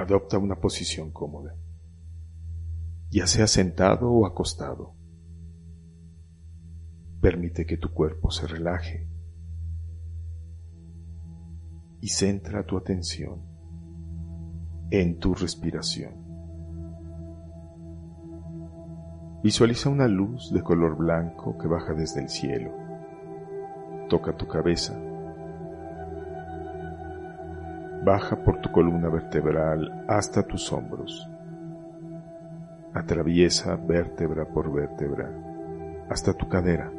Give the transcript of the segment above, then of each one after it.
Adopta una posición cómoda, ya sea sentado o acostado. Permite que tu cuerpo se relaje y centra tu atención en tu respiración. Visualiza una luz de color blanco que baja desde el cielo. Toca tu cabeza baja por tu columna vertebral hasta tus hombros. Atraviesa vértebra por vértebra hasta tu cadera.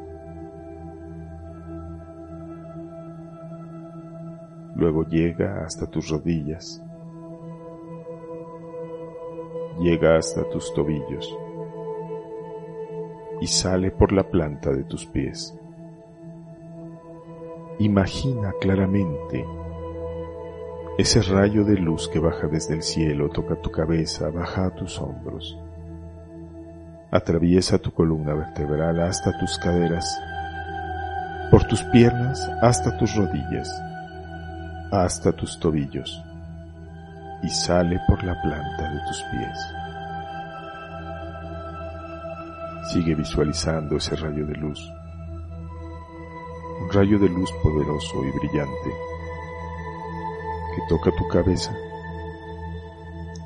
Luego llega hasta tus rodillas. Llega hasta tus tobillos y sale por la planta de tus pies. Imagina claramente ese rayo de luz que baja desde el cielo toca tu cabeza, baja a tus hombros, atraviesa tu columna vertebral hasta tus caderas, por tus piernas hasta tus rodillas, hasta tus tobillos y sale por la planta de tus pies. Sigue visualizando ese rayo de luz, un rayo de luz poderoso y brillante que toca tu cabeza,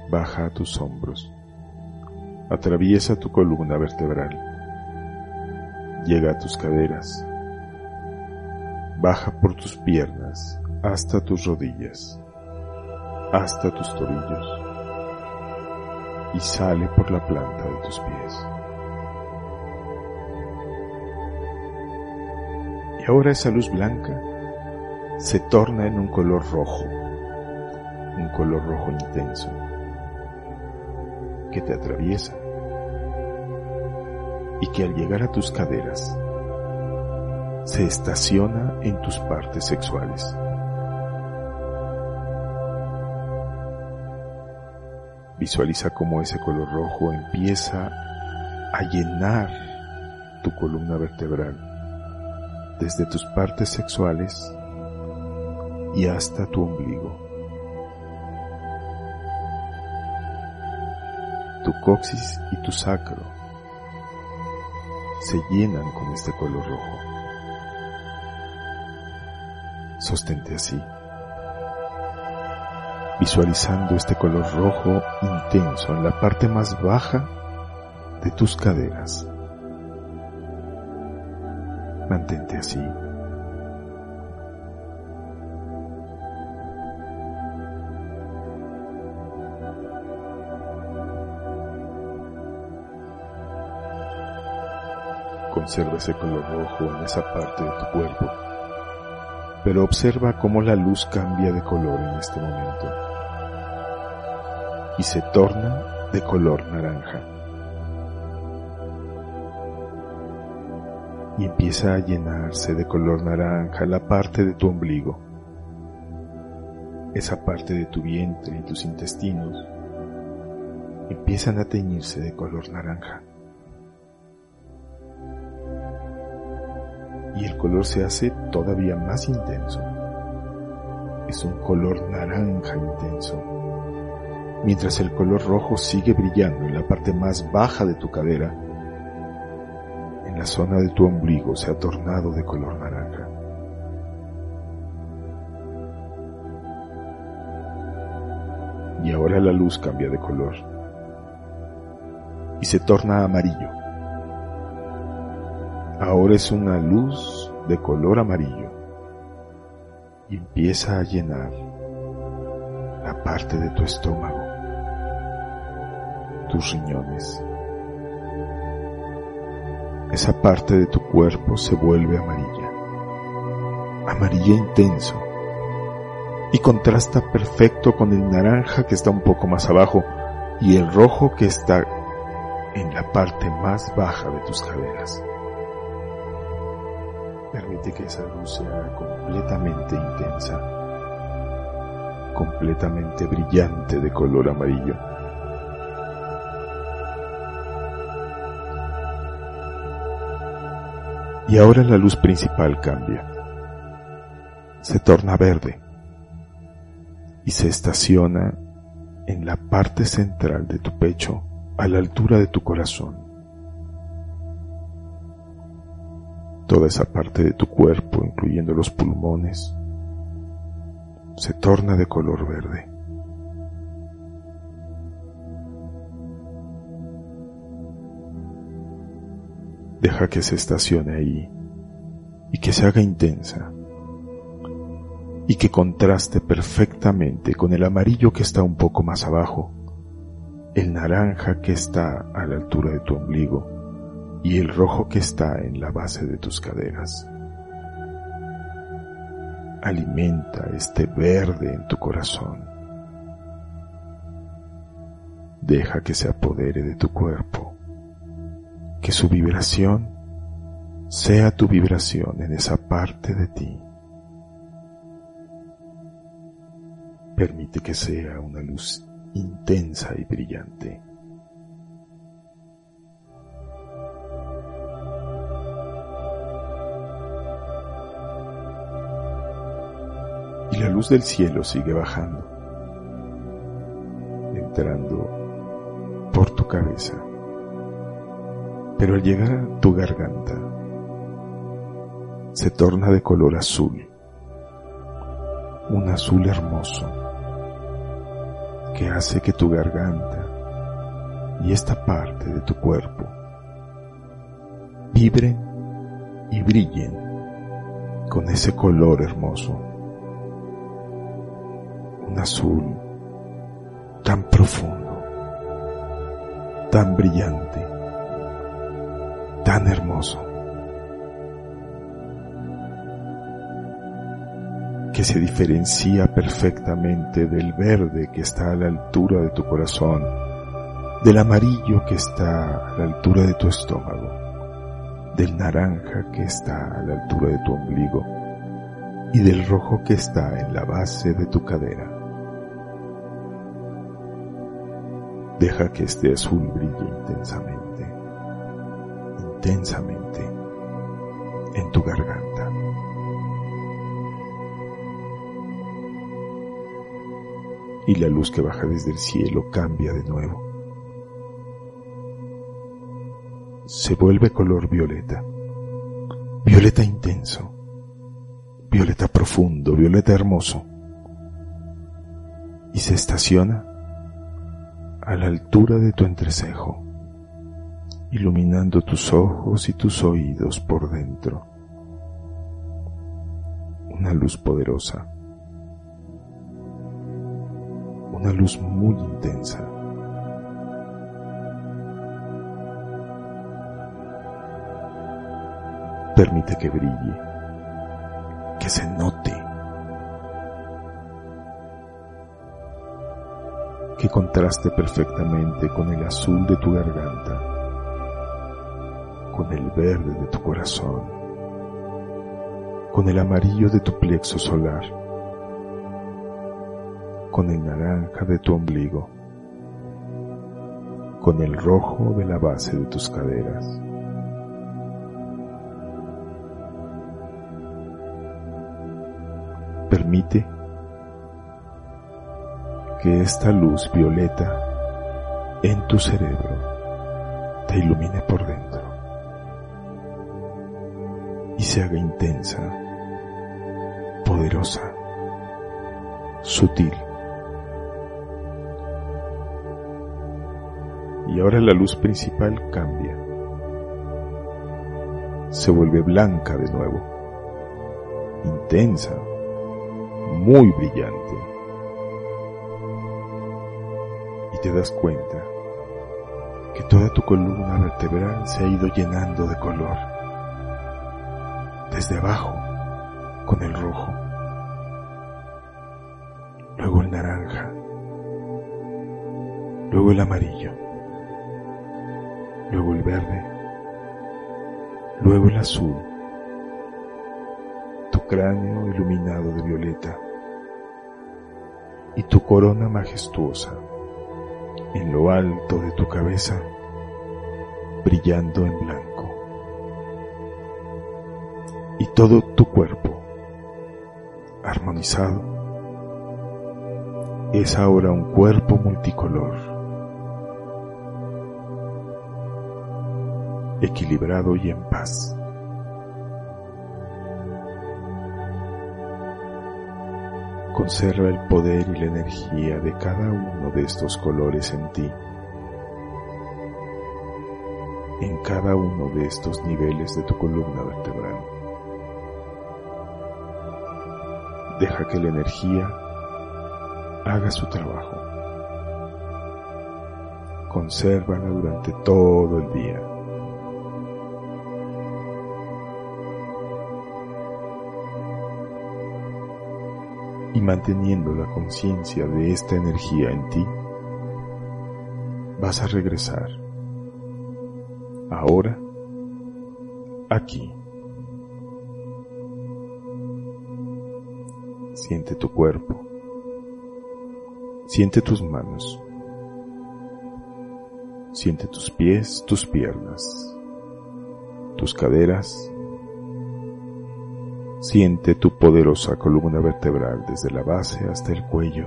baja a tus hombros, atraviesa tu columna vertebral, llega a tus caderas, baja por tus piernas hasta tus rodillas, hasta tus tobillos y sale por la planta de tus pies. Y ahora esa luz blanca se torna en un color rojo un color rojo intenso que te atraviesa y que al llegar a tus caderas se estaciona en tus partes sexuales. Visualiza cómo ese color rojo empieza a llenar tu columna vertebral desde tus partes sexuales y hasta tu ombligo. Tu coxis y tu sacro se llenan con este color rojo. Sostente así, visualizando este color rojo intenso en la parte más baja de tus caderas. Mantente así. Observa ese color rojo en esa parte de tu cuerpo, pero observa cómo la luz cambia de color en este momento y se torna de color naranja. Y empieza a llenarse de color naranja la parte de tu ombligo, esa parte de tu vientre y tus intestinos empiezan a teñirse de color naranja. Y el color se hace todavía más intenso. Es un color naranja intenso, mientras el color rojo sigue brillando en la parte más baja de tu cadera. En la zona de tu ombligo se ha tornado de color naranja. Y ahora la luz cambia de color y se torna amarillo Ahora es una luz de color amarillo y empieza a llenar la parte de tu estómago, tus riñones. Esa parte de tu cuerpo se vuelve amarilla, amarilla intenso, y contrasta perfecto con el naranja que está un poco más abajo y el rojo que está en la parte más baja de tus caderas. Permite que esa luz sea completamente intensa, completamente brillante de color amarillo. Y ahora la luz principal cambia. Se torna verde y se estaciona en la parte central de tu pecho a la altura de tu corazón. Toda esa parte de tu cuerpo, incluyendo los pulmones, se torna de color verde. Deja que se estacione ahí y que se haga intensa y que contraste perfectamente con el amarillo que está un poco más abajo, el naranja que está a la altura de tu ombligo y el rojo que está en la base de tus caderas. Alimenta este verde en tu corazón. Deja que se apodere de tu cuerpo, que su vibración sea tu vibración en esa parte de ti Permite que sea una luz intensa y brillante. Y la luz del cielo sigue bajando, entrando por tu cabeza. Pero al llegar a tu garganta, se torna de color azul, un azul hermoso que hace que tu garganta y esta parte de tu cuerpo vibren y brillen con ese color hermoso. Un azul tan profundo, tan brillante, tan hermoso. que se diferencia perfectamente del verde que está a la altura de tu corazón, del amarillo que está a la altura de tu estómago, del naranja que está a la altura de tu ombligo y del rojo que está en la base de tu cadera. Deja que este azul brille intensamente, intensamente en tu garganta. y la luz que baja desde el cielo cambia de nuevo. Se vuelve color violeta, violeta intenso, violeta profundo, violeta hermoso, y se estaciona a la altura de tu entrecejo, iluminando tus ojos y tus oídos por dentro. Una luz poderosa una luz muy intensa. Permite que brille, que se note, que contraste perfectamente con el azul de tu garganta, con el verde de tu corazón, con el amarillo de tu plexo solar con el naranja de tu ombligo, con el rojo de la base de tus caderas. Permite que esta luz violeta en tu cerebro te ilumine por dentro y se haga intensa, poderosa, sutil y ahora la luz principal cambia. Se vuelve blanca de nuevo, intensa, muy brillante. Te das cuenta que toda tu columna vertebral se ha ido llenando de color. Desde abajo, con el rojo. el naranja, luego el amarillo, luego el verde, luego el azul, tu cráneo iluminado de violeta. Y tu corona majestuosa en lo alto de tu cabeza, brillando en blanco. Y todo tu cuerpo, armonizado, es ahora un cuerpo multicolor, equilibrado y en paz. Conserva el poder y la energía de cada uno de estos colores en ti, en cada uno de estos niveles de tu columna vertebral. Deja que la energía haga su trabajo. Consérvala durante todo el día. Y manteniendo la conciencia de esta energía en ti, vas a regresar. Ahora, aquí. Siente tu cuerpo. Siente tus manos. Siente tus pies, tus piernas, tus caderas, Siente tu poderosa columna vertebral desde la base hasta el cuello.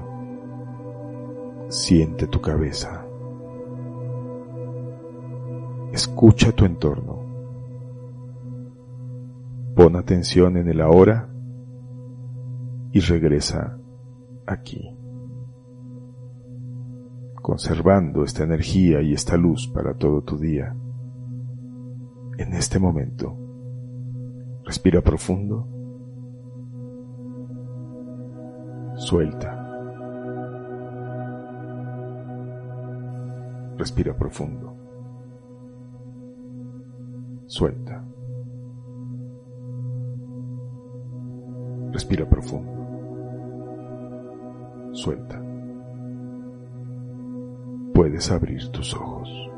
Siente tu cabeza. Escucha tu entorno. Pon atención en el ahora y regresa aquí, conservando esta energía y esta luz para todo tu día. En este momento, respira profundo Suelta. Respira profundo. Suelta. Respira profundo. Suelta. Puedes abrir tus ojos.